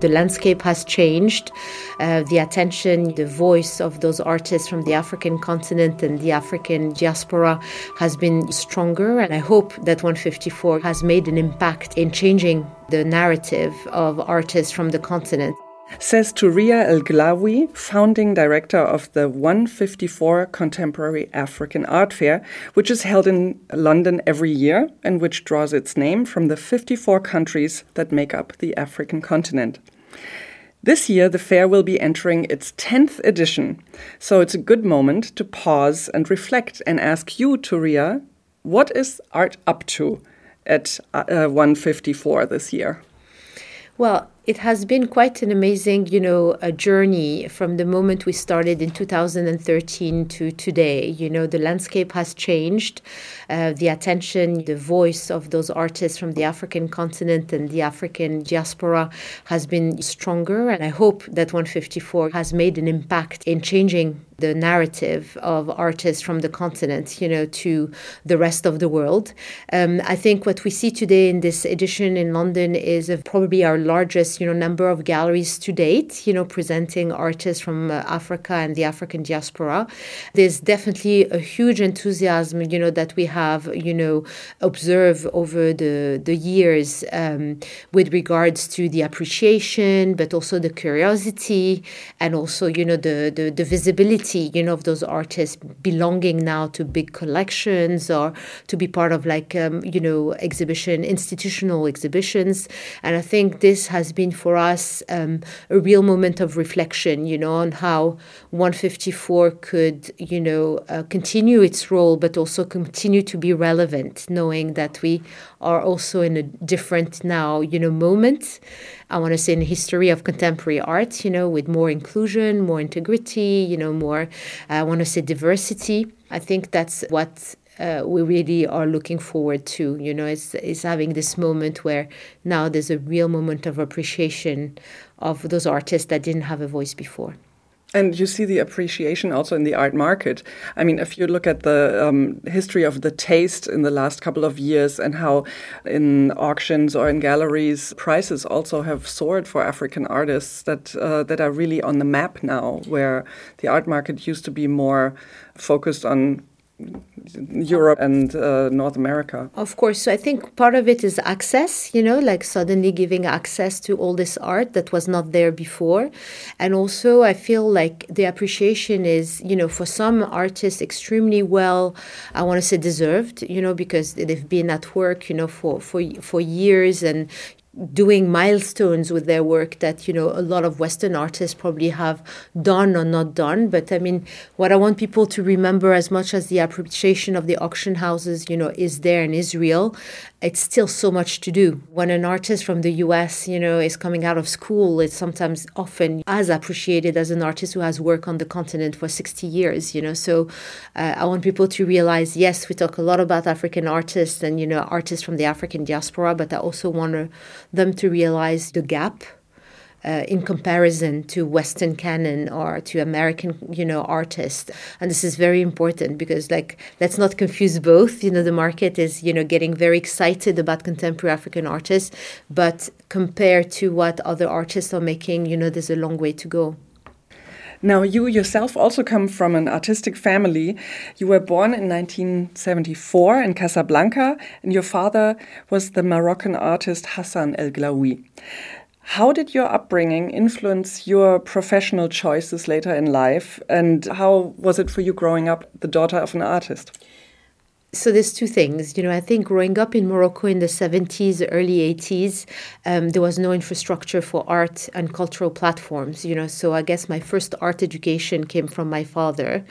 The landscape has changed. Uh, the attention, the voice of those artists from the African continent and the African diaspora has been stronger. And I hope that 154 has made an impact in changing the narrative of artists from the continent. Says Touria El Glaoui, founding director of the 154 Contemporary African Art Fair, which is held in London every year and which draws its name from the 54 countries that make up the African continent. This year, the fair will be entering its 10th edition, so it's a good moment to pause and reflect and ask you, Touria, what is art up to at uh, 154 this year? Well, it has been quite an amazing, you know, a journey from the moment we started in 2013 to today. You know, the landscape has changed. Uh, the attention, the voice of those artists from the African continent and the African diaspora has been stronger. And I hope that 154 has made an impact in changing the narrative of artists from the continent, you know, to the rest of the world. Um, I think what we see today in this edition in London is probably our largest, you know, number of galleries to date, you know, presenting artists from uh, Africa and the African diaspora. There's definitely a huge enthusiasm, you know, that we have, you know, observed over the the years um, with regards to the appreciation, but also the curiosity, and also, you know, the the, the visibility you know, of those artists belonging now to big collections or to be part of like, um, you know, exhibition, institutional exhibitions. And I think this has been for us um, a real moment of reflection, you know, on how 154 could, you know, uh, continue its role, but also continue to be relevant, knowing that we are also in a different now, you know, moment. I want to say in the history of contemporary art, you know, with more inclusion, more integrity, you know, more, I want to say diversity. I think that's what uh, we really are looking forward to. You know, it's is having this moment where now there's a real moment of appreciation of those artists that didn't have a voice before. And you see the appreciation also in the art market. I mean, if you look at the um, history of the taste in the last couple of years and how in auctions or in galleries prices also have soared for African artists that uh, that are really on the map now, where the art market used to be more focused on Europe and uh, North America. Of course. So I think part of it is access, you know, like suddenly giving access to all this art that was not there before. And also, I feel like the appreciation is, you know, for some artists extremely well, I want to say deserved, you know, because they've been at work, you know, for, for, for years and, doing milestones with their work that you know a lot of western artists probably have done or not done. But i mean what i want people to remember as much as the appreciation of the auction houses you know is there in israel it's still so much to do. When an artist from the us you know is coming out of school it's sometimes often as appreciated as an artist who has worked on the continent for 60 years you know? So uh, i want people to realize yes we talk a lot about african artists and you know artists from the african diaspora but i also want them to realize the gap uh, in comparison to Western canon or to American, you know, artists. And this is very important because, like, let's not confuse both. You know, the market is, you know, getting very excited about contemporary African artists, but compared to what other artists are making, you know, there's a long way to go. Now, you yourself also come from an artistic family. You were born in 1974 in Casablanca, and your father was the Moroccan artist Hassan El Glaoui. How did your upbringing influence your professional choices later in life, and how was it for you growing up the daughter of an artist? So there's two things. You know, I think growing up in Morocco in the 70s, early 80s, um, there was no infrastructure for art and cultural platforms. You know, so I guess my first art education came from my father,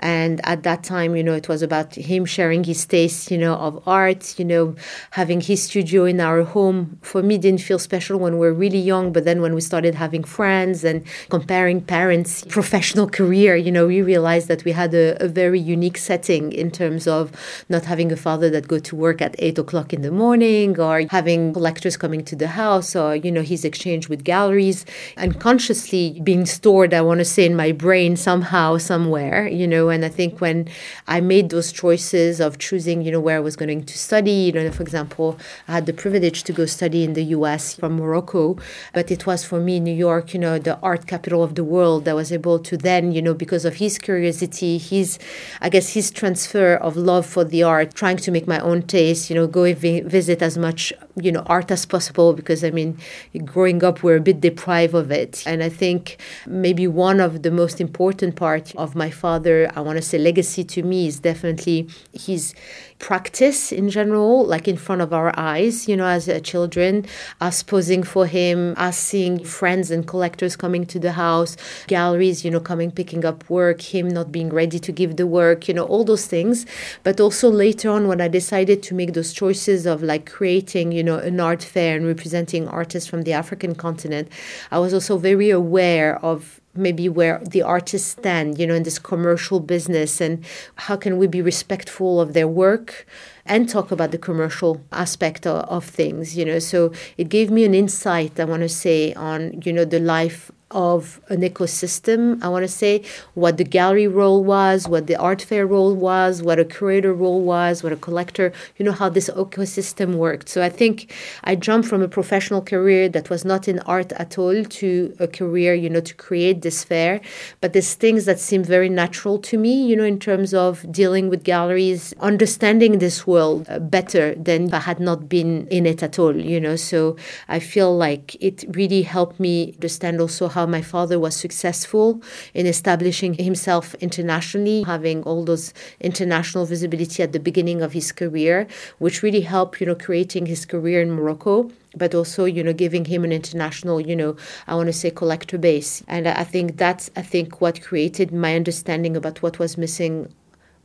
and at that time, you know, it was about him sharing his taste, you know, of art. You know, having his studio in our home for me didn't feel special when we were really young, but then when we started having friends and comparing parents' professional career, you know, we realized that we had a, a very unique setting in terms of not having a father that go to work at eight o'clock in the morning or having collectors coming to the house or, you know, his exchange with galleries unconsciously being stored, I want to say, in my brain somehow, somewhere, you know, and I think when I made those choices of choosing, you know, where I was going to study, you know, for example, I had the privilege to go study in the US from Morocco, but it was for me New York, you know, the art capital of the world. I was able to then, you know, because of his curiosity, his, I guess, his transfer of love for the art, trying to make my own taste, you know, go vi- visit as much, you know, art as possible because I mean, growing up, we're a bit deprived of it. And I think maybe one of the most important part of my father, I want to say legacy to me is definitely his practice in general, like in front of our eyes, you know, as uh, children, us posing for him, us seeing friends and collectors coming to the house, galleries, you know, coming, picking up work, him not being ready to give the work, you know, all those things. But also later on, when I decided to make those choices of like creating, you know, an art fair and representing artists from the African continent, I was also very aware of maybe where the artists stand, you know, in this commercial business and how can we be respectful of their work and talk about the commercial aspect of, of things, you know. So it gave me an insight, I want to say, on, you know, the life of an ecosystem. I want to say what the gallery role was, what the art fair role was, what a curator role was, what a collector, you know, how this ecosystem worked. So I think I jumped from a professional career that was not in art at all to a career, you know, to create this fair. But there's things that seem very natural to me, you know, in terms of dealing with galleries, understanding this world uh, better than I had not been in it at all, you know. So I feel like it really helped me understand also how how my father was successful in establishing himself internationally, having all those international visibility at the beginning of his career, which really helped, you know, creating his career in Morocco but also you know giving him an international you know i want to say collector base. And i think that's i think what created my understanding about what was missing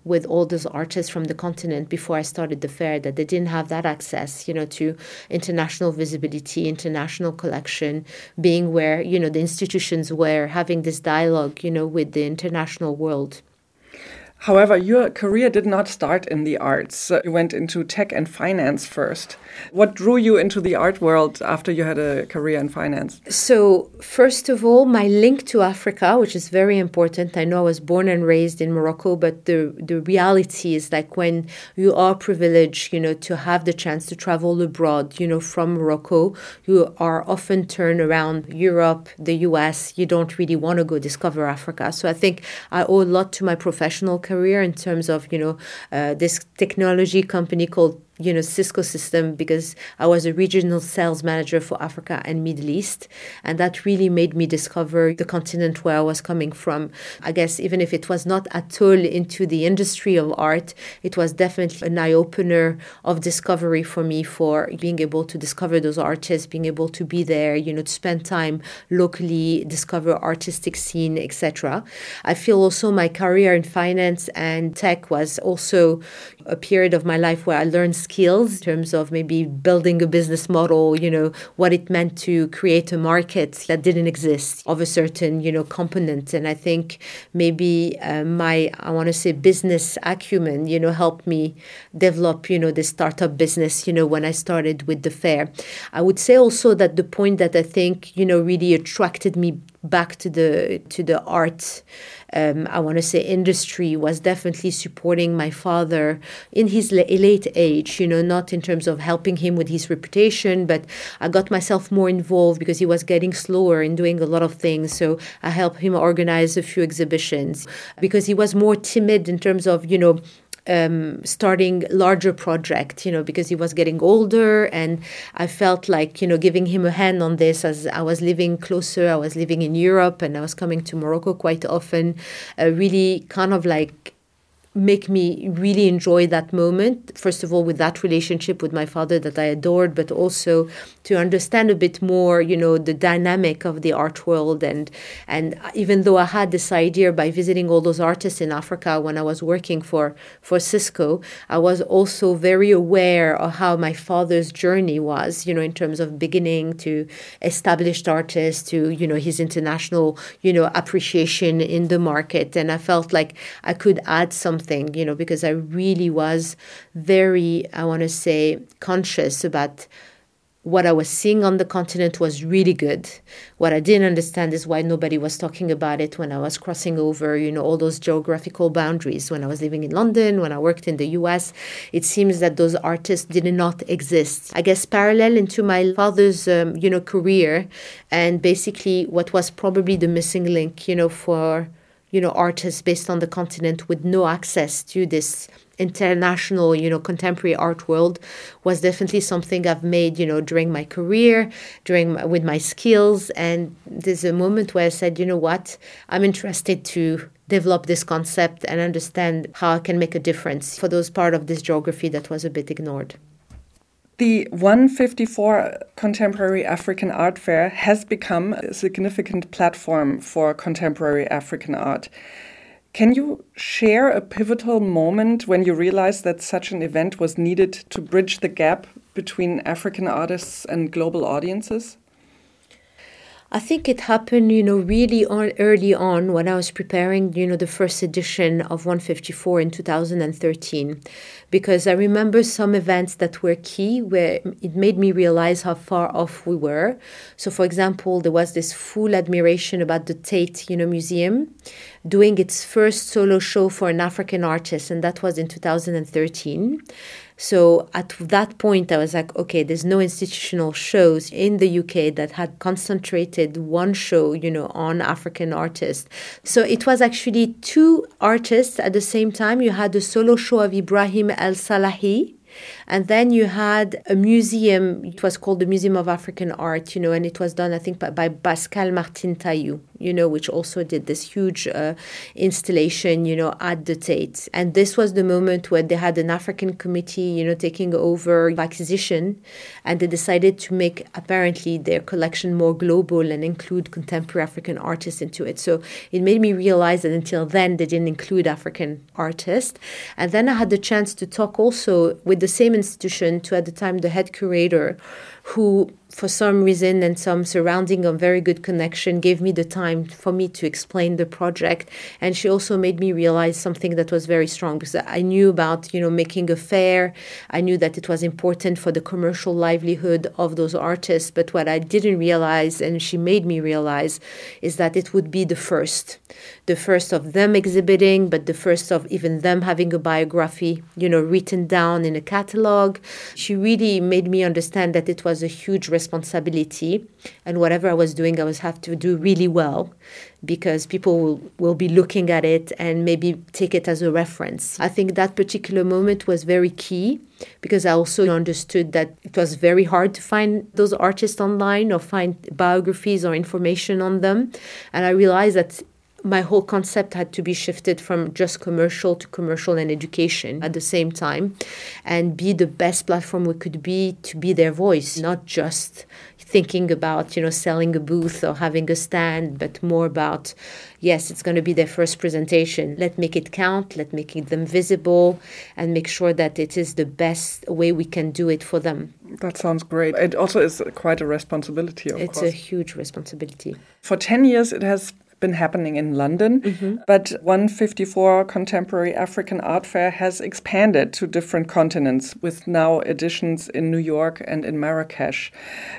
with all those artists from the continent before I started the fair that they didn't have that access, you know, to international visibility, international collection, being where, you know, the institutions were having this dialogue, you know, with the international world. However, your career did not start in the arts. You went into tech and finance first. What drew you into the art world after you had a career in finance? So, first of all, my link to Africa, which is very important. I know I was born and raised in Morocco, but the, the reality is like when you are privileged, you know, to have the chance to travel abroad, you know, from Morocco, you are often turned around Europe, the US. You don't really want to go discover Africa. So, I think I owe a lot to my professional career career in terms of you know uh, this technology company called you know Cisco system because I was a regional sales manager for Africa and Middle East. And that really made me discover the continent where I was coming from. I guess even if it was not at all into the industry of art it was definitely an eye opener of discovery for me for being able to discover those artists being able to be there you know to spend time locally discover artistic scene etc I feel also my career in finance and tech was also a period of my life where I learned skills in terms of maybe building a business model, you know, what it meant to create a market that didn't exist of a certain, you know, component. And I think maybe uh, my, I want to say business acumen, you know, helped me develop, you know, the startup business, you know, when I started with the fair. I would say also that the point that I think, you know, really attracted me back to the to the art um, I want to say industry was definitely supporting my father in his late age, you know, not in terms of helping him with his reputation, but I got myself more involved because he was getting slower in doing a lot of things. So I helped him organize a few exhibitions because he was more timid in terms of, you know, um, starting larger project, you know, because he was getting older, and I felt like you know giving him a hand on this as I was living closer. I was living in Europe, and I was coming to Morocco quite often. Uh, really, kind of like make me really enjoy that moment. First of all, with that relationship with my father that I adored, but also to understand a bit more, you know, the dynamic of the art world. And and even though I had this idea by visiting all those artists in Africa when I was working for for Cisco, I was also very aware of how my father's journey was, you know, in terms of beginning to established artists to you know his international, you know, appreciation in the market. And I felt like I could add some something, you know, because I really was very, I want to say, conscious about what I was seeing on the continent was really good. What I didn't understand is why nobody was talking about it when I was crossing over, you know, all those geographical boundaries. When I was living in London, when I worked in the US, it seems that those artists did not exist. I guess parallel into my father's, um, you know, career, and basically what was probably the missing link, you know, for you know artists based on the continent with no access to this international you know contemporary art world was definitely something i've made you know during my career during my, with my skills. And there's a moment where i said you know what? I'm interested to develop this concept and understand how i can make a difference. For those part of this geography that was a bit ignored the 154 Contemporary African Art Fair has become a significant platform for contemporary African art. Can you share a pivotal moment when you realized that such an event was needed to bridge the gap between African artists and global audiences? I think it happened, you know, really on, early on when I was preparing, you know, the first edition of 154 in 2013, because I remember some events that were key where it made me realize how far off we were. So, for example, there was this full admiration about the Tate, you know, Museum doing its first solo show for an African artist, and that was in 2013. So at that point, I was like, okay, there's no institutional shows in the UK that had concentrated one show, you know, on African artists. So it was actually two artists at the same time. You had the solo show of Ibrahim El Salahi, and then you had a museum, it was called the Museum of African Art, you know, and it was done, I think, by, by Pascale Marthine Tayou, you know, which also did this huge uh, installation, you know, at the Tate. And this was the moment where they had an African committee, you know, taking over acquisition, and they decided to make apparently their collection more global and include contemporary African artists into it. So it made me realize that until then they didn't include African artists. And then I had the chance to talk also with the same institution to at the time the head curator who for some reason and some surrounding of very good connection gave me the time for me to explain the project. And she also made me realize something that was very strong because i knew about you know making a fair. I knew that it was important for the commercial livelihood of those artists. But what i didn't realize and she made me realize is that it would be the first. The first of them exhibiting but the first of even them having a biography you know written down in a catalog. She really made me understand that it was a huge responsibility responsibility and whatever I was doing I was have to do really well because people will, will be looking at it and maybe take it as a reference. I think that particular moment was very key because I also understood that it was very hard to find those artists online or find biographies or information on them. And I realized that my whole concept had to be shifted from just commercial to commercial and education at the same time and be the best platform we could be to be their voice not just thinking about you know selling a booth or having a stand but more about yes it's going to be their first presentation. Let's make it count let's make them visible and make sure that it is the best way we can do it for them. That sounds great. It also is quite a responsibility it's course. a huge responsibility. For 10 years it has been happening in London, mm-hmm. but 154 Contemporary African Art Fair has expanded to different continents with now editions in New York and in Marrakesh.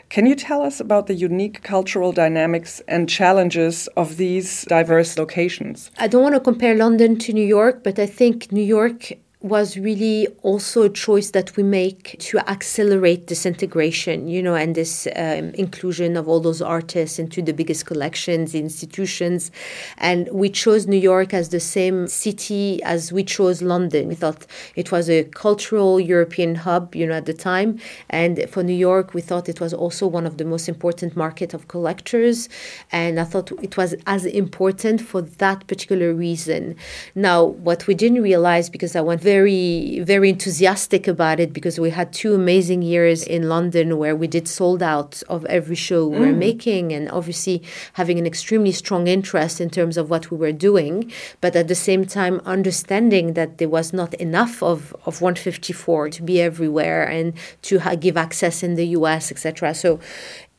Can you tell us about the unique cultural dynamics and challenges of these diverse locations? I don't want to compare London to New York, but I think New York was really also a choice that we make to accelerate this integration, you know, and this um, inclusion of all those artists into the biggest collections, institutions. And we chose New York as the same city as we chose London. We thought it was a cultural European hub, you know, at the time. And for New York, we thought it was also one of the most important market of collectors. And I thought it was as important for that particular reason. Now, what we didn't realize, because I went very very, very enthusiastic about it because we had two amazing years in London where we did sold out of every show we were mm. making and obviously having an extremely strong interest in terms of what we were doing, but at the same time understanding that there was not enough of, of 154 to be everywhere and to ha- give access in the US, etc. So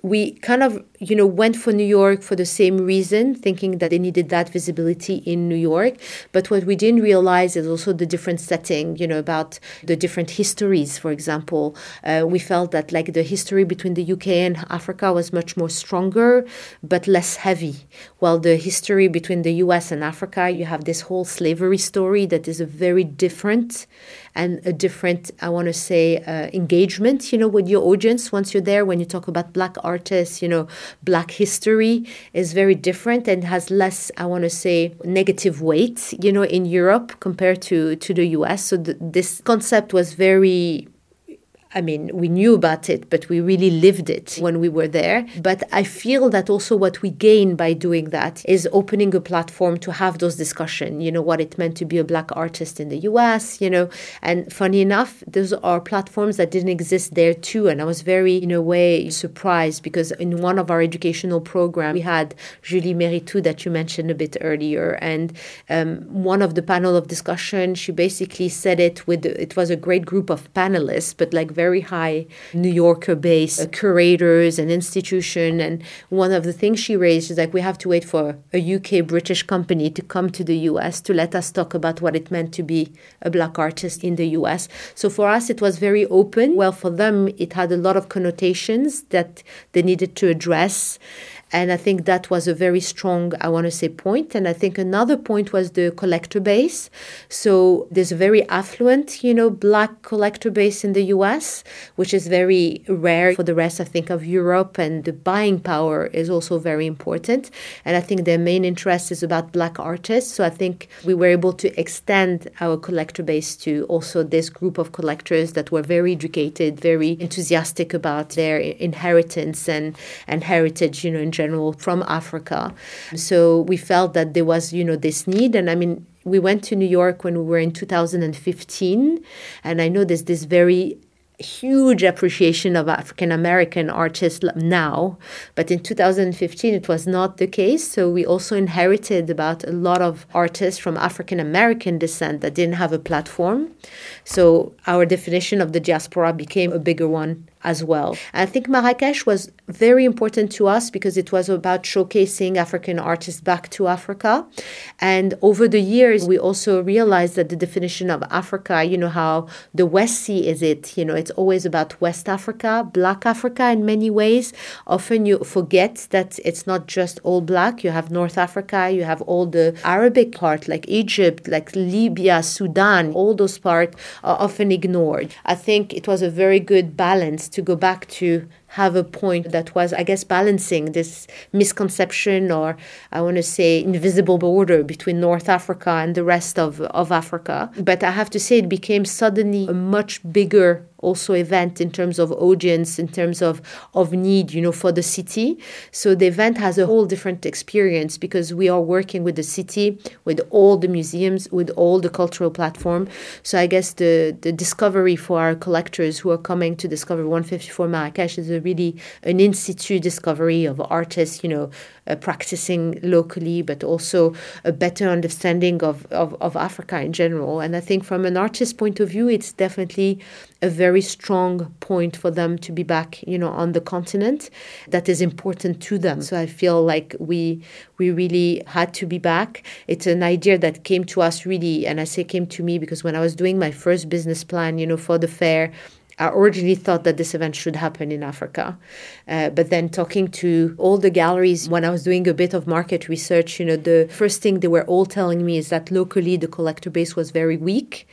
we kind of you know went for New York for the same reason, thinking that they needed that visibility in New York. But what we didn't realize is also the different setting, you know, about the different histories. For example, uh, we felt that like the history between the UK and Africa was much more stronger, but less heavy. While the history between the US and Africa, you have this whole slavery story that is a very different and a different, I want to say, uh, engagement, you know, with your audience once you're there. When you talk about black artists, you know, black history is very different and has less, I want to say, negative weight, you know, in Europe compared to, to the US. So th- this concept was very I mean, we knew about it, but we really lived it when we were there. But I feel that also what we gain by doing that is opening a platform to have those discussions, you know, what it meant to be a black artist in the US, you know. And funny enough, those are platforms that didn't exist there too. And I was very, in a way, surprised because in one of our educational programs, we had Julie Mehretu that you mentioned a bit earlier. And um, one of the panel of discussion, she basically said it with, it was a great group of panelists, but like very very high New Yorker based curators and institution. And one of the things she raised is like we have to wait for a UK British company to come to the US to let us talk about what it meant to be a black artist in the US. So for us, it was very open. Well, for them, it had a lot of connotations that they needed to address. And I think that was a very strong, I want to say, point. And I think another point was the collector base. So there's a very affluent, you know, black collector base in the US, which is very rare for the rest, I think, of Europe. And the buying power is also very important. And I think their main interest is about black artists. So I think we were able to extend our collector base to also this group of collectors that were very educated, very enthusiastic about their inheritance and, and heritage, you know, in general from Africa. So we felt that there was, you know, this need. And I mean, we went to New York when we were in 2015, and I know there's this very huge appreciation of African American artists now, but in 2015 it was not the case. So we also inherited about a lot of artists from African American descent that didn't have a platform. So our definition of the diaspora became a bigger one as well. I think Marrakesh was very important to us because it was about showcasing African artists back to Africa. And over the years, we also realized that the definition of Africa, you know, how the West Sea is it, you know, it's always about West Africa, Black Africa in many ways. Often you forget that it's not just all Black. You have North Africa, you have all the Arabic part, like Egypt, like Libya, Sudan, all those parts are often ignored. I think it was a very good balance to go back to have a point that was, I guess, balancing this misconception or I want to say invisible border between North Africa and the rest of, of Africa. But I have to say, it became suddenly a much bigger also event in terms of audience, in terms of, of need, you know, for the city. So the event has a whole different experience because we are working with the city, with all the museums, with all the cultural platform. So I guess the, the discovery for our collectors who are coming to discover 154 Marrakesh is a really an in situ discovery of artists, you know, uh, practicing locally, but also a better understanding of, of, of Africa in general. And I think from an artist's point of view, it's definitely a very strong point for them to be back, you know, on the continent that is important to them. So I feel like we we really had to be back. It's an idea that came to us really, and I say came to me because when I was doing my first business plan, you know, for the fair, I originally thought that this event should happen in Africa. Uh, but then talking to all the galleries, when I was doing a bit of market research, you know, the first thing they were all telling me is that locally the collector base was very weak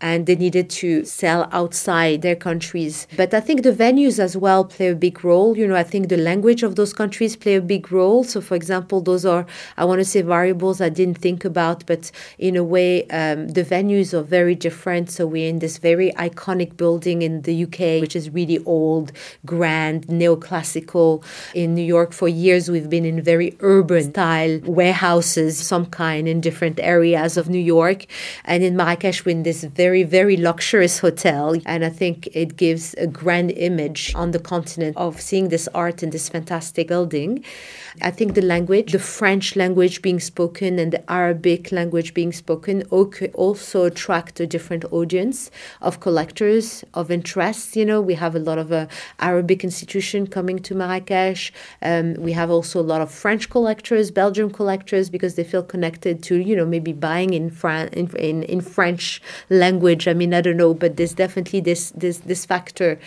and they needed to sell outside their countries. But I think the venues as well play a big role. You know, I think the language of those countries play a big role. So, for example, those are, I want to say, variables I didn't think about, but in a way, um, the venues are very different. So, we're in this very iconic building in the UK, which is really old, grand, neoclassical. In New York, for years, we've been in very urban style warehouses, some kind in different areas of New York. And in Marrakesh, we're in this very very, very luxurious hotel. And I think it gives a grand image on the continent of seeing this art in this fantastic building. I think the language, the French language being spoken and the Arabic language being spoken, also attract a different audience of collectors, of interests. You know, we have a lot of uh, Arabic institution coming to Marrakesh. Um, we have also a lot of French collectors, Belgian collectors, because they feel connected to, you know, maybe buying in, Fran- in, in, in French language. I mean, I don't know, but there's definitely this this this factor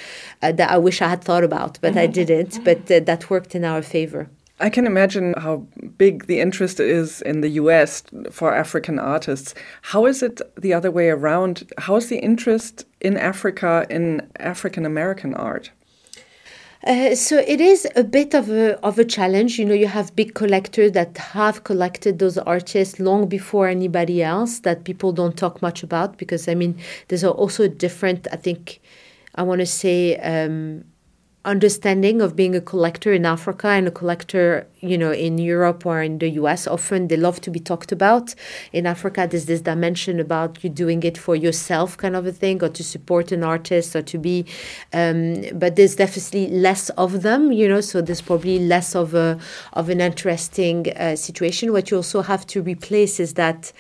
uh, that I wish I had thought about, but mm-hmm. I didn't. But uh, that worked in our favor. I can imagine how big the interest is in the US for African artists. How is it the other way around? How is the interest in Africa in African American art? Uh, so it is a bit of a of a challenge. You know, you have big collectors that have collected those artists long before anybody else that people don't talk much about because I mean, there's also a different. I think I want to say. Um, understanding of being a collector in Africa and a collector, you know, in Europe or in the US. Often they love to be talked about. In Africa, there's this dimension about you doing it for yourself, kind of a thing, or to support an artist or to be. Um, but there's definitely less of them, you know. So there's probably less of a of an interesting uh, situation. What you also have to replace is that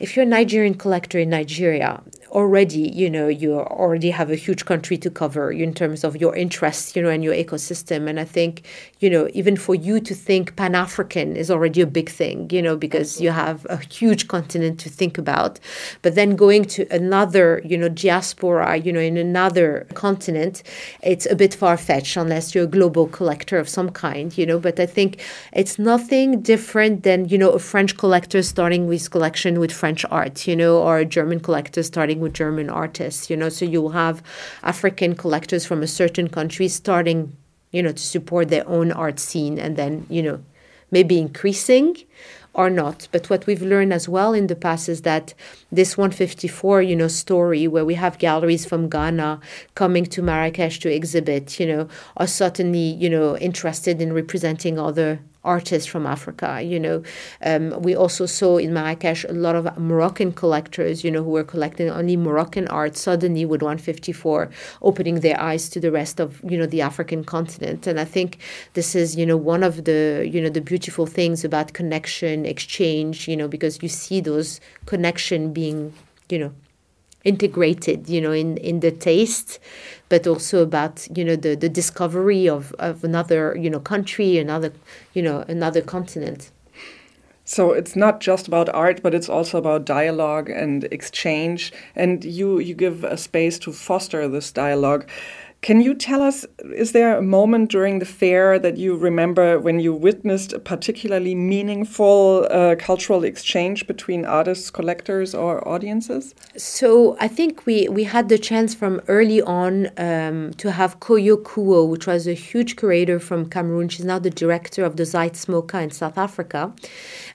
if you're a Nigerian collector in Nigeria, already, you know, you already have a huge country to cover in terms of your interests, you know, and your ecosystem. And I think, you know, even for you to think Pan African is already a big thing, you know, because you have a huge continent to think about. But then going to another, you know, diaspora, you know, in another continent, it's a bit far fetched unless you're a global collector of some kind, you know. But I think it's nothing different than, you know, a French collector starting with collection with French art, you know, or a German collector starting with German artists, you know. So you'll have African collectors from a certain country starting, you know, to support their own art scene and then, you know, maybe increasing or not. But what we've learned as well in the past is that this 154, you know, story where we have galleries from Ghana coming to Marrakesh to exhibit, you know, are certainly, you know, interested in representing other artists from Africa. You know, um, we also saw in Marrakesh a lot of Moroccan collectors, you know, who were collecting only Moroccan art. Suddenly, with 154, opening their eyes to the rest of you know the African continent. And I think this is you know one of the you know the beautiful things about connection, exchange. You know, because you see those connection being you know integrated, you know, in, in the taste, but also about, you know, the, the discovery of, of another, you know, country, another, you know, another continent. So it's not just about art, but it's also about dialogue and exchange. And you, you give a space to foster this dialogue. Can you tell us, is there a moment during the fair that you remember when you witnessed a particularly meaningful uh, cultural exchange between artists, collectors, or audiences? So I think we, we had the chance from early on um, to have Koyo Kouoh, which was a huge curator from Cameroon. She's now the director of the Zeitz in South Africa.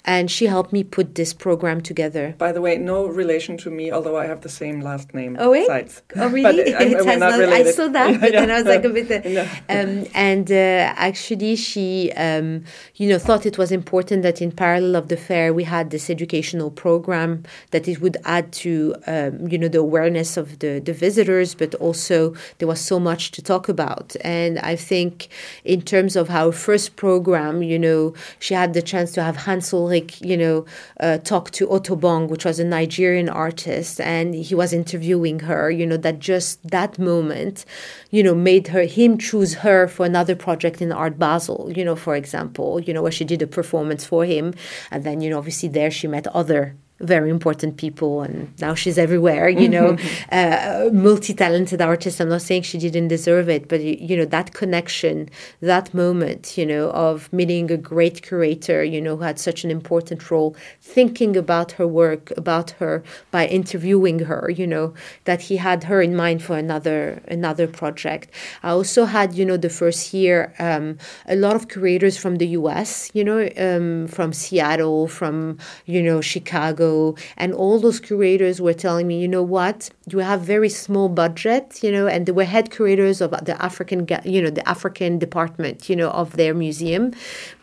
And she helped me put this program together. By the way, no relation to me, although I have the same last name. Oh, wait? Zeitz. Oh, really? I, I, not, I saw that but yeah, then I was like a bit. Uh, um, and uh, actually, she, um, you know, thought it was important that in parallel of the fair, we had this educational program that it would add to, um, you know, the awareness of the the visitors, but also there was so much to talk about. And I think, in terms of our first program, you know, she had the chance to have Hans Ulrich, you know, uh, talk to Otobong, which was a Nigerian artist, and he was interviewing her. You know, that just that moment, you know, made her him choose her for another project in Art Basel, you know, for example, you know, where she did a performance for him. And then, you know, obviously there she met other very important people and now she's everywhere you know. Uh, multi-talented artist i'm not saying she didn't deserve it but you know that connection that moment you know of meeting a great curator you know who had such an important role thinking about her work about her by interviewing her you know that he had her in mind for another another project. I also had you know the first year um, a lot of curators from the us you know um, from seattle from you know chicago And all those curators were telling me, you know what, you have very small budget, you know, and they were head curators of the African, you know, the African department, you know, of their museum.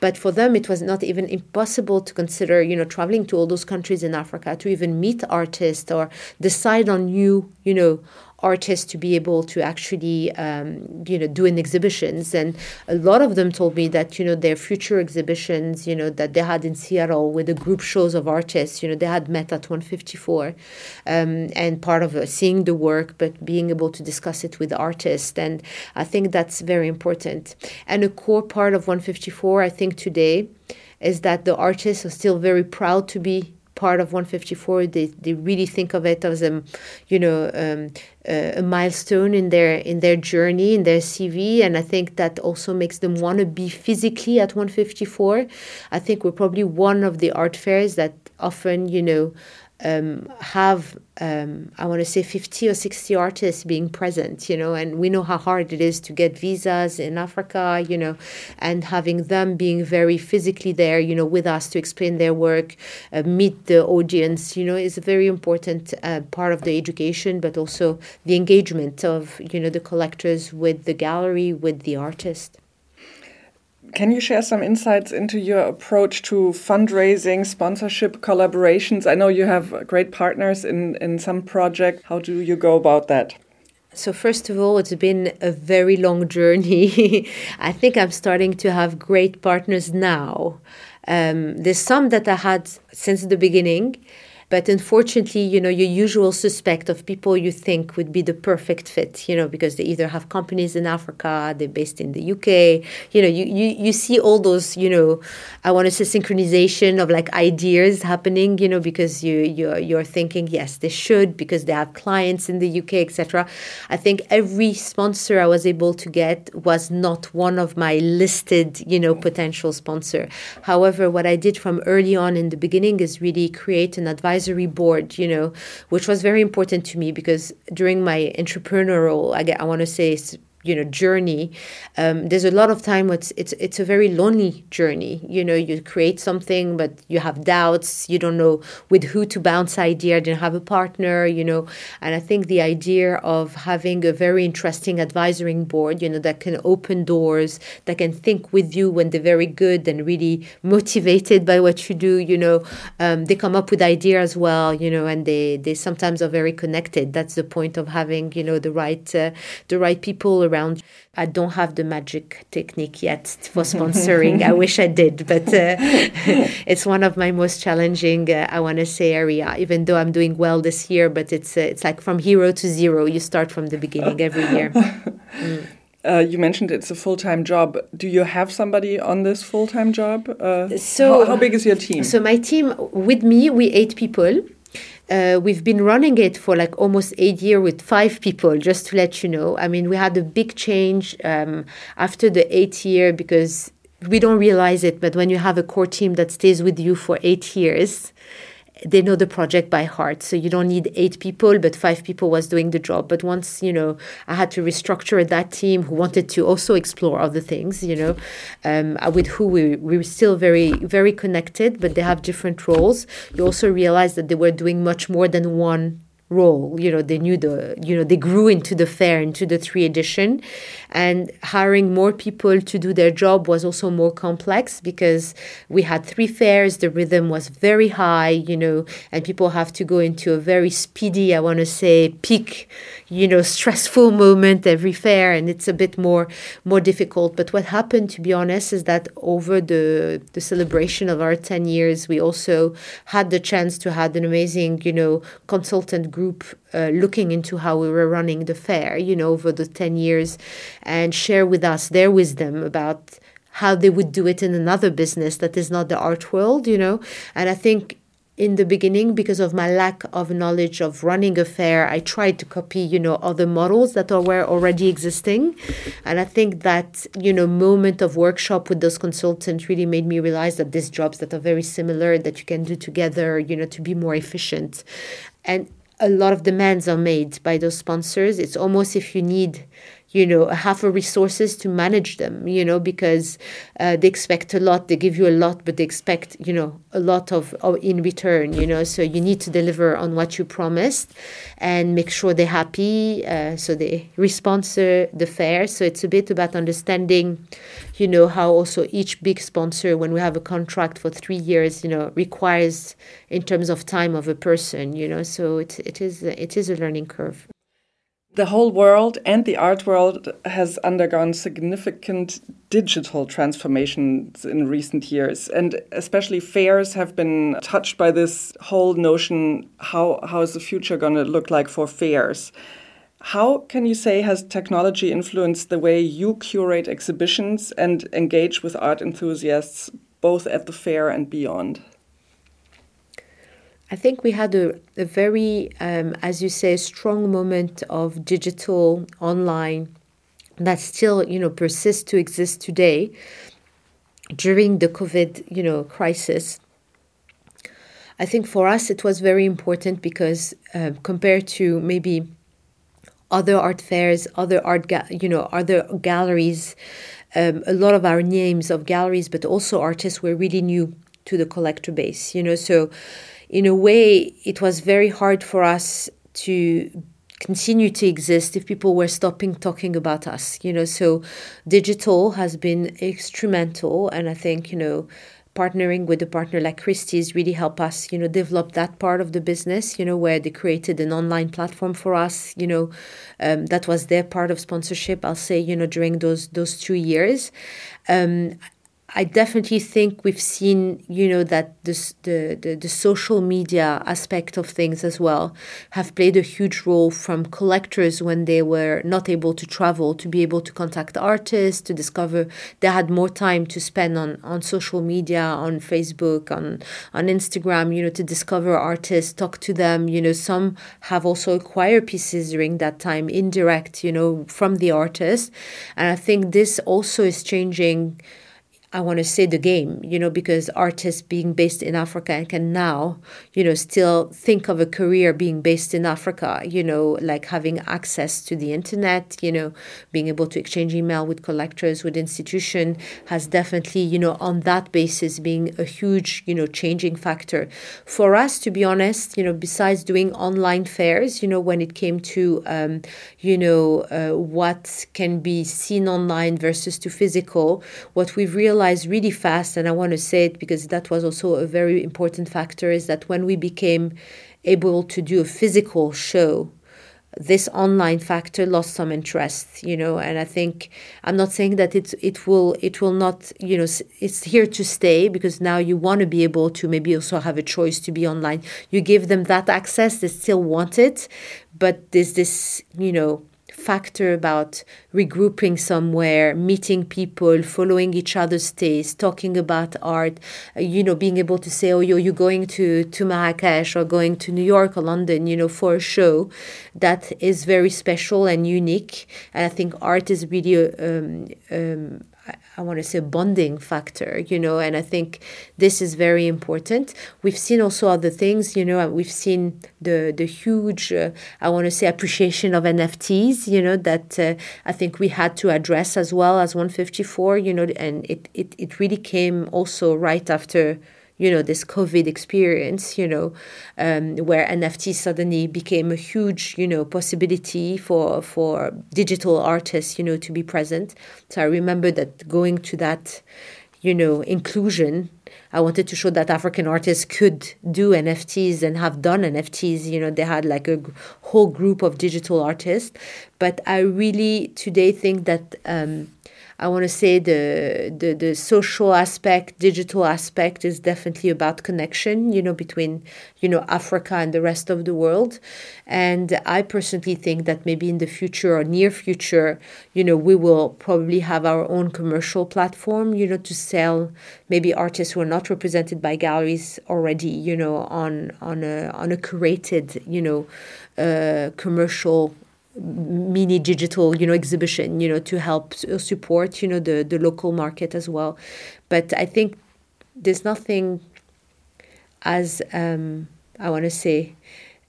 But for them, it was not even impossible to consider, you know, traveling to all those countries in Africa to even meet artists or decide on new, you know, artists to be able to actually um, you know do in exhibitions. And a lot of them told me that you know their future exhibitions you know that they had in Seattle with the group shows of artists you know they had met at 154 um, and part of uh, seeing the work but being able to discuss it with artists. And I think that's very important. And a core part of 154 I think today is that the artists are still very proud to be part of 154 they, they really think of it as a you know um, a milestone in their in their journey in their cv and i think that also makes them want to be physically at 154 i think we're probably one of the art fairs that often you know um, have um, I want to say 50 or 60 artists being present, you know, and we know how hard it is to get visas in Africa, you know, and having them being very physically there, you know, with us to explain their work, uh, meet the audience, you know, is a very important uh, part of the education, but also the engagement of, you know, the collectors with the gallery, with the artist. Can you share some insights into your approach to fundraising, sponsorship, collaborations? I know you have great partners in, in some project. How do you go about that? So, first of all, it's been a very long journey. I think I'm starting to have great partners now. Um, there's some that I had since the beginning, but unfortunately, you know, your usual suspect of people you think would be the perfect fit, you know, because they either have companies in Africa, they're based in the UK, you know, you, you, you see all those, you know, I want to say synchronization of like ideas happening, you know, because you you're you're thinking, yes, they should because they have clients in the UK, etc. I think every sponsor I was able to get was not one of my listed, you know, potential sponsor. However, what I did from early on in the beginning is really create an advice advisory board, you know, which was very important to me because during my entrepreneurial, I, I want to say you know journey um, there's a lot of time it's it's it's a very lonely journey. You know you create something but you have doubts. You don't know with who to bounce idea. Didn't have a partner you know. And i think the idea of having a very interesting advisory board you know that can open doors that can think with you when they're very good and really motivated by what you do you know um, they come up with ideas as well you know and they they sometimes are very connected. That's the point of having you know the right uh, the right people around around. I don't have the magic technique yet for sponsoring. I wish I did, but uh, it's one of my most challenging, uh, I want to say, area. Even though I'm doing well this year, but it's uh, it's like from hero to zero. You start from the beginning every year. Mm. Uh, you mentioned it's a full time job. Do you have somebody on this full time job? Uh, so, how, how, big is your team? So, my team, with me, we eight people. Uh, we've been running it for like almost eight years with five people, just to let you know. I mean, we had a big change um, after the eight year because we don't realize it, but when you have a core team that stays with you for eight years, they know the project by heart. So you don't need eight people, but five people was doing the job. But once, you know, I had to restructure that team who wanted to also explore other things, you know, um, uh, with who we, we were still very, very connected, but they have different roles. You also realize that they were doing much more than one role you know they knew the you know they grew into the fair into the three edition. And hiring more people to do their job was also more complex because we had three fairs the rhythm was very high you know and people have to go into a very speedy i want to say peak you know stressful moment every fair and it's a bit more more difficult. But what happened to be honest is that over the the celebration of our 10 years we also had the chance to have an amazing you know consultant group uh, looking into how we were running the fair, you know, over the 10 years and share with us their wisdom about how they would do it in another business that is not the art world, you know. And I think in the beginning because of my lack of knowledge of running a fair i tried to copy you know other models that were already existing and i think that you know moment of workshop with those consultants really made me realize that these jobs that are very similar that you can do together you know to be more efficient and a lot of demands are made by those sponsors. It's almost if you need you know have a resources to manage them you know because uh, they expect a lot they give you a lot but they expect you know a lot of, of in return you know. So you need to deliver on what you promised and make sure they're happy uh, so they sponsor the fair. So it's a bit about understanding you know how also each big sponsor when we have a contract for three years you know requires in terms of time of a person you know. So it, it is it is a learning curve the whole world and the art world has undergone significant digital transformations in recent years. And especially fairs have been touched by this whole notion how how is the future going to look like for fairs? How can you say has technology influenced the way you curate exhibitions and engage with art enthusiasts both at the fair and beyond I think we had a, a very, um, as you say, strong moment of digital online that still, you know, persists to exist today during the COVID, you know, crisis. I think for us it was very important because uh, compared to maybe other art fairs, other art, you know, other galleries, um, a lot of our names of galleries, but also artists were really new to the collector base, you know, so in a way, it was very hard for us to continue to exist if people were stopping talking about us you know so digital has been instrumental and i think you know partnering with a partner like Christie's really helped us, you know, develop that part of the business, you know, where they created an online platform for us, you know, um, that was their part of sponsorship. I'll say, you know, during those those two years, um, I definitely think we've seen, you know, that this, the, the, the social media aspect of things as well have played a huge role from collectors when they were not able to travel to be able to contact artists, to discover they had more time to spend on, on social media, on Facebook, on, on Instagram, you know, to discover artists, talk to them. You know, some have also acquired pieces during that time, indirect, you know, from the artist. And I think this also is changing I want to say the game, you know, because artists being based in Africa can now, you know, still think of a career being based in Africa, you know, like having access to the internet, you know, being able to exchange email with collectors, with institution has definitely, you know, on that basis being a huge, you know, changing factor. For us, to be honest, you know, besides doing online fairs, you know, when it came to, um, you know, uh, what can be seen online versus to physical, what we've realized really fast, and I want to say it because that was also a very important factor, is that when we became able to do a physical show, this online factor lost some interest you know and i think i'm not saying that it it will it will not you know it's here to stay because now you want to be able to maybe also have a choice to be online. You give them that access they still want it but there's this you know factor about regrouping somewhere, meeting people, following each other's taste, talking about art, uh, you know, being able to say, oh, you're, you're going to, to Marrakesh or going to New York or London, you know, for a show that is very special and unique. And I think art is really um, um, I want to say bonding factor, you know, and I think this is very important. We've seen also other things, you know, we've seen the the huge, uh, I want to say appreciation of NFTs, you know, that uh, I think we had to address as well as 154, you know, and it, it, it really came also right after you know this covid experience you know um, where nft suddenly became a huge you know possibility for for digital artists you know to be present. So i remember that going to that you know inclusion i wanted to show that african artists could do nfts and have done nfts you know they had like a whole group of digital artists. But i really today think that um, I want to say the, the the social aspect, digital aspect is definitely about connection, you know, between you know Africa and the rest of the world. And I personally think that maybe in the future or near future, you know, we will probably have our own commercial platform, you know, to sell maybe artists who are not represented by galleries already, you know, on on a on a curated, you know, uh, commercial mini digital you know exhibition you know to help support you know the the local market as well but i think there's nothing as um, i want to say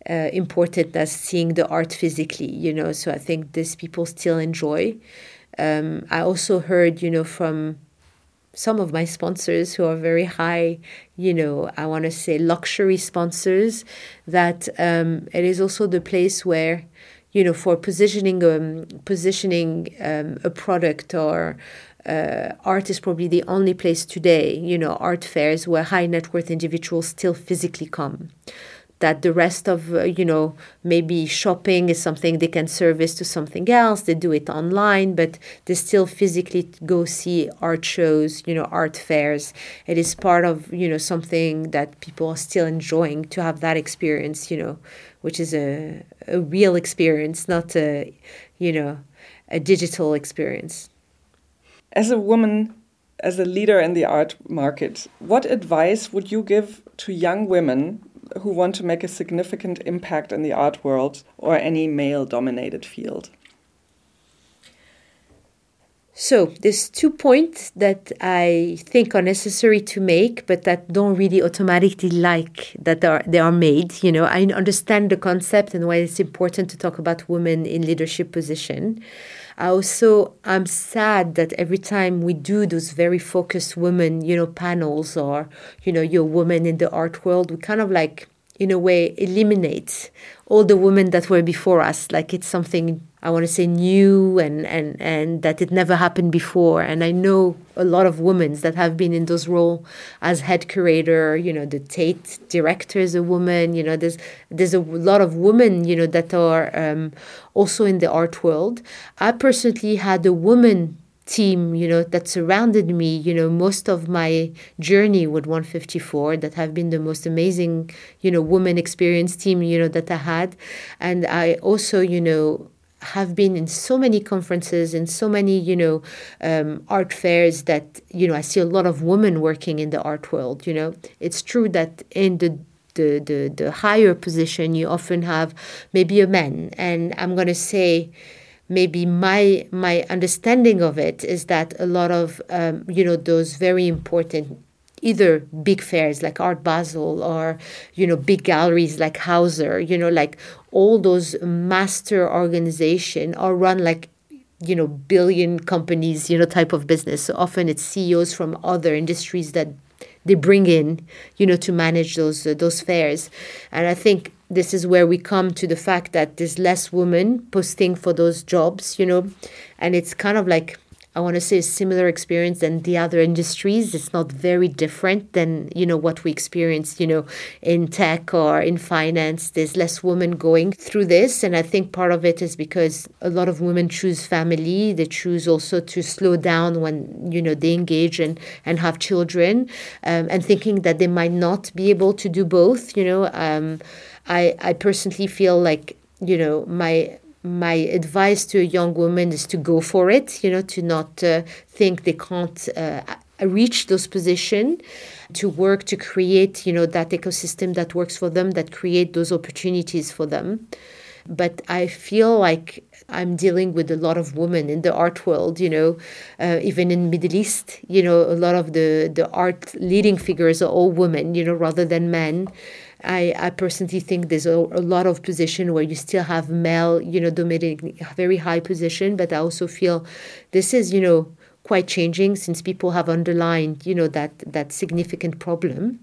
uh, important as seeing the art physically, you know. So I think this people still enjoy. Um, I also heard, you know, from some of my sponsors who are very high, you know, I want to say luxury sponsors, that um, it is also the place where, you know, for positioning um, positioning um, a product or uh, art is probably the only place today, you know, art fairs where high net worth individuals still physically come. That the rest of uh, you know maybe shopping is something they can service to something else they do it online but they still physically go see art shows you know art fairs. It is part of you know something that people are still enjoying to have that experience you know which is a, a real experience not a you know a digital experience as a woman as a leader in the art market what advice would you give to young women who want to make a significant impact in the art world or any male dominated field? So there's two points that I think are necessary to make, but that don't really automatically like that are they are made. You know, I understand the concept and why it's important to talk about women in leadership position. I also I'm sad that every time we do those very focused women, you know, panels or you know, your woman in the art world, we kind of like in a way eliminate all the women that were before us like it's something i want to say new and and and that it never happened before. And i know a lot of women that have been in those roles as head curator you know the tate director is a woman you know there's there's a lot of women you know that are um, also in the art world. I personally had a woman team you know that surrounded me you know most of my journey with 154 that have been the most amazing you know woman experience team you know that i had. And i also you know have been in so many conferences and so many you know um, art fairs that you know i see a lot of women working in the art world you know. It's true that in the the, the, the higher position you often have maybe a man. And i'm going to say maybe my my understanding of it is that a lot of um, you know those very important either big fairs like art basel or you know big galleries like hauser you know like all those master organization are run like you know billion companies you know type of business. So often it's ceos from other industries that they bring in you know to manage those uh, those fairs. And i think this is where we come to the fact that there's less women posting for those jobs, you know, and it's kind of like I want to say a similar experience than the other industries. It's not very different than you know what we experience, you know, in tech or in finance. There's less women going through this, and I think part of it is because a lot of women choose family. They choose also to slow down when you know they engage and and have children, um, and thinking that they might not be able to do both. You know. Um, I, I personally feel like, you know, my my advice to a young woman is to go for it, you know, to not uh, think they can't uh, reach those positions, to work to create, you know, that ecosystem that works for them, that create those opportunities for them. But I feel like I'm dealing with a lot of women in the art world, you know, uh, even in Middle East, you know, a lot of the, the art leading figures are all women, you know, rather than men. I, I personally think there's a, a lot of position where you still have male, you know, dominating very high position, but I also feel this is, you know, quite changing since people have underlined, you know, that that significant problem.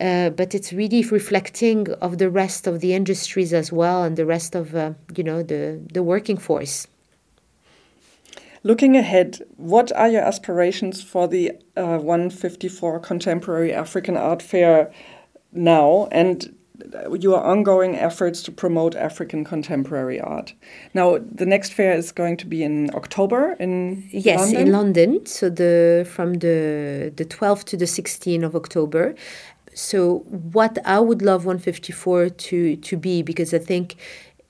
Uh, but it's really reflecting of the rest of the industries as well and the rest of uh, you know the the working force. Looking ahead, what are your aspirations for the uh, 154 Contemporary African Art Fair now and your ongoing efforts to promote African contemporary art. Now, the next fair is going to be in October in yes, London? in London. So the from the the 12th to the 16th of October. So what I would love 154 to to be because I think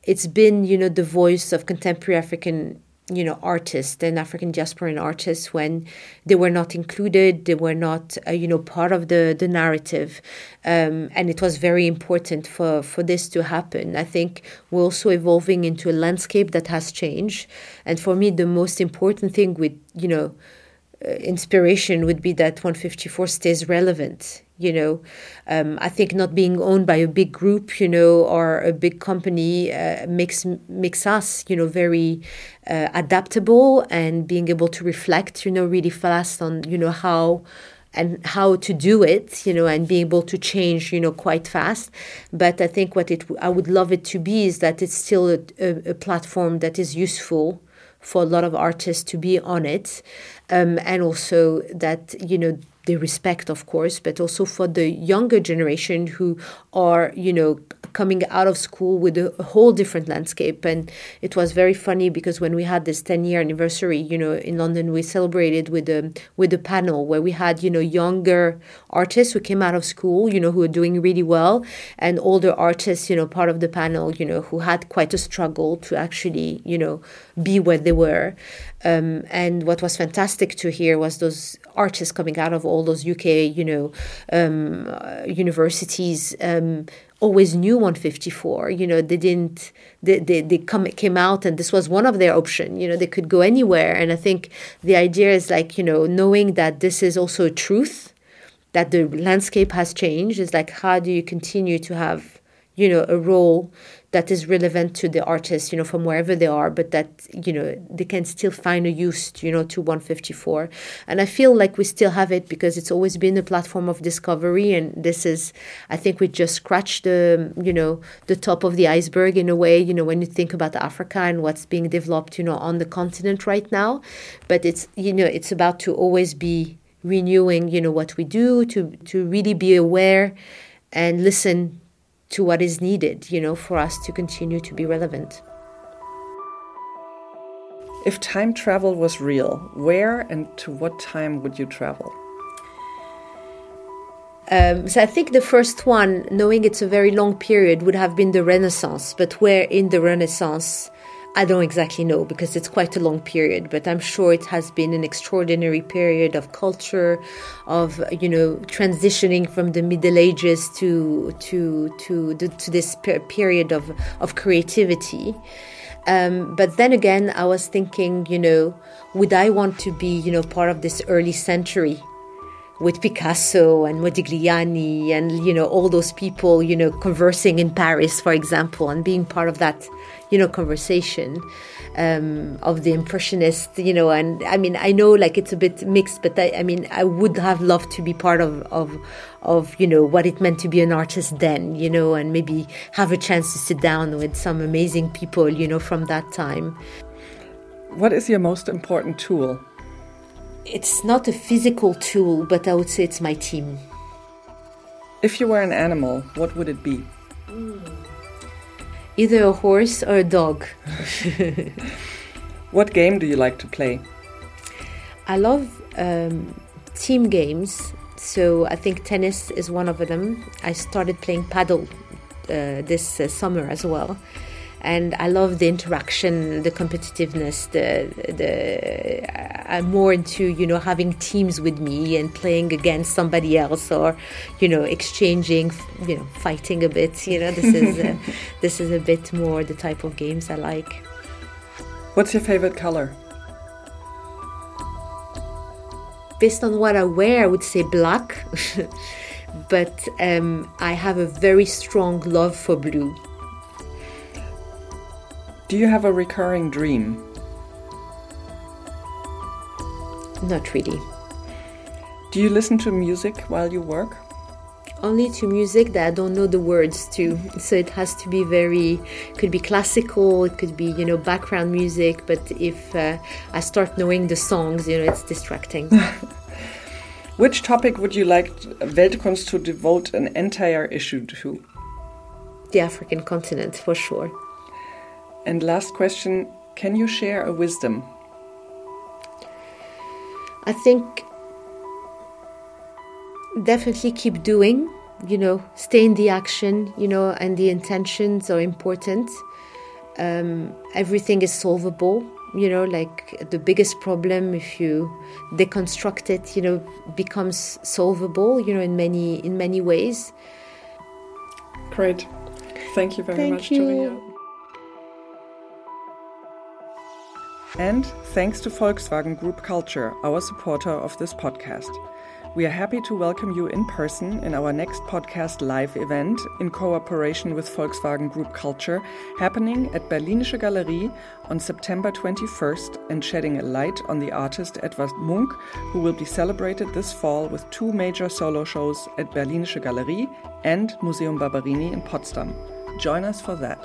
it's been you know the voice of contemporary African you know artists and african diasporan artists when they were not included they were not uh, you know part of the the narrative. Um, and it was very important for for this to happen. I think we're also evolving into a landscape that has changed. And for me the most important thing with you know uh, inspiration would be that 154 stays relevant you know um, i think not being owned by a big group you know or a big company uh, makes makes us you know very uh, adaptable and being able to reflect you know really fast on you know how and how to do it, you know, and be able to change, you know, quite fast. But I think what it I would love it to be is that it's still a, a, a platform that is useful for a lot of artists to be on it, um, and also that you know the respect, of course, but also for the younger generation who are, you know, coming out of school with a, whole different landscape. And it was very funny because when we had this 10 year anniversary, you know, in London, we celebrated with a, with a panel where we had, you know, younger artists who came out of school, you know, who are doing really well, and older artists, you know, part of the panel, you know, who had quite a struggle to actually, you know, be where they were. Um, and what was fantastic to hear was those artists coming out of all those UK, you know, um, uh, universities um, always knew 154 you know they didn't they, they, they come came out and this was one of their option you know they could go anywhere. And i think the idea is like you know knowing that this is also a truth that the landscape has changed is like how do you continue to have you know a role that is relevant to the artist, you know, from wherever they are, but that, you know, they can still find a use, you know, to 154. And I feel like we still have it because it's always been a platform of discovery. And this is, I think we just scratched the, you know, the top of the iceberg in a way, you know, when you think about Africa and what's being developed, you know, on the continent right now. But it's, you know, it's about to always be renewing, you know, what we do, to, to really be aware and listen to what is needed, you know, for us to continue to be relevant. If time travel was real, where and to what time would you travel? Um, so I think the first one, knowing it's a very long period, would have been the Renaissance. But where in the Renaissance I don't exactly know because it's quite a long period, but I'm sure it has been an extraordinary period of culture, of you know transitioning from the Middle Ages to to to to this period of of creativity. Um, but then again, I was thinking, you know, would I want to be you know part of this early century? with Picasso and Modigliani and you know all those people you know conversing in Paris for example and being part of that you know conversation um, of the impressionist you know and I mean I know like it's a bit mixed but I, I mean I would have loved to be part of of of you know what it meant to be an artist then you know and maybe have a chance to sit down with some amazing people you know from that time what is your most important tool it's not a physical tool, but I would say it's my team. If you were an animal, what would it be? Either a horse or a dog. what game do you like to play? I love um, team games. So I think tennis is one of them. I started playing paddle uh, this uh, summer as well and I love the interaction, the competitiveness. The the I'm more into you know having teams with me and playing against somebody else, or you know exchanging, you know fighting a bit. You know this is a, this is a bit more the type of games I like. What's your favorite color? Based on what I wear, I would say black. but um, I have a very strong love for blue. Do you have a recurring dream? Not really. Do you listen to music while you work? Only to music that I don't know the words to. So it has to be very, could be classical, it could be, you know, background music. But if uh, I start knowing the songs, you know, it's distracting. Which topic would you like Weltkunst to devote an entire issue to? The African continent, for sure. And last question can you share a wisdom? I think definitely keep doing, you know, stay in the action, you know, and the intentions are important. Um, everything is solvable, you know, like the biggest problem, if you deconstruct it, you know, becomes solvable, you know, in many in many ways. Great. Thank you very Thank much, you. And thanks to Volkswagen Group Culture, our supporter of this podcast. We are happy to welcome you in person in our next podcast live event in cooperation with Volkswagen Group Culture, happening at Berlinische Galerie on September 21st and shedding a light on the artist Edvard Munch, who will be celebrated this fall with two major solo shows at Berlinische Galerie and Museum Barberini in Potsdam. Join us for that.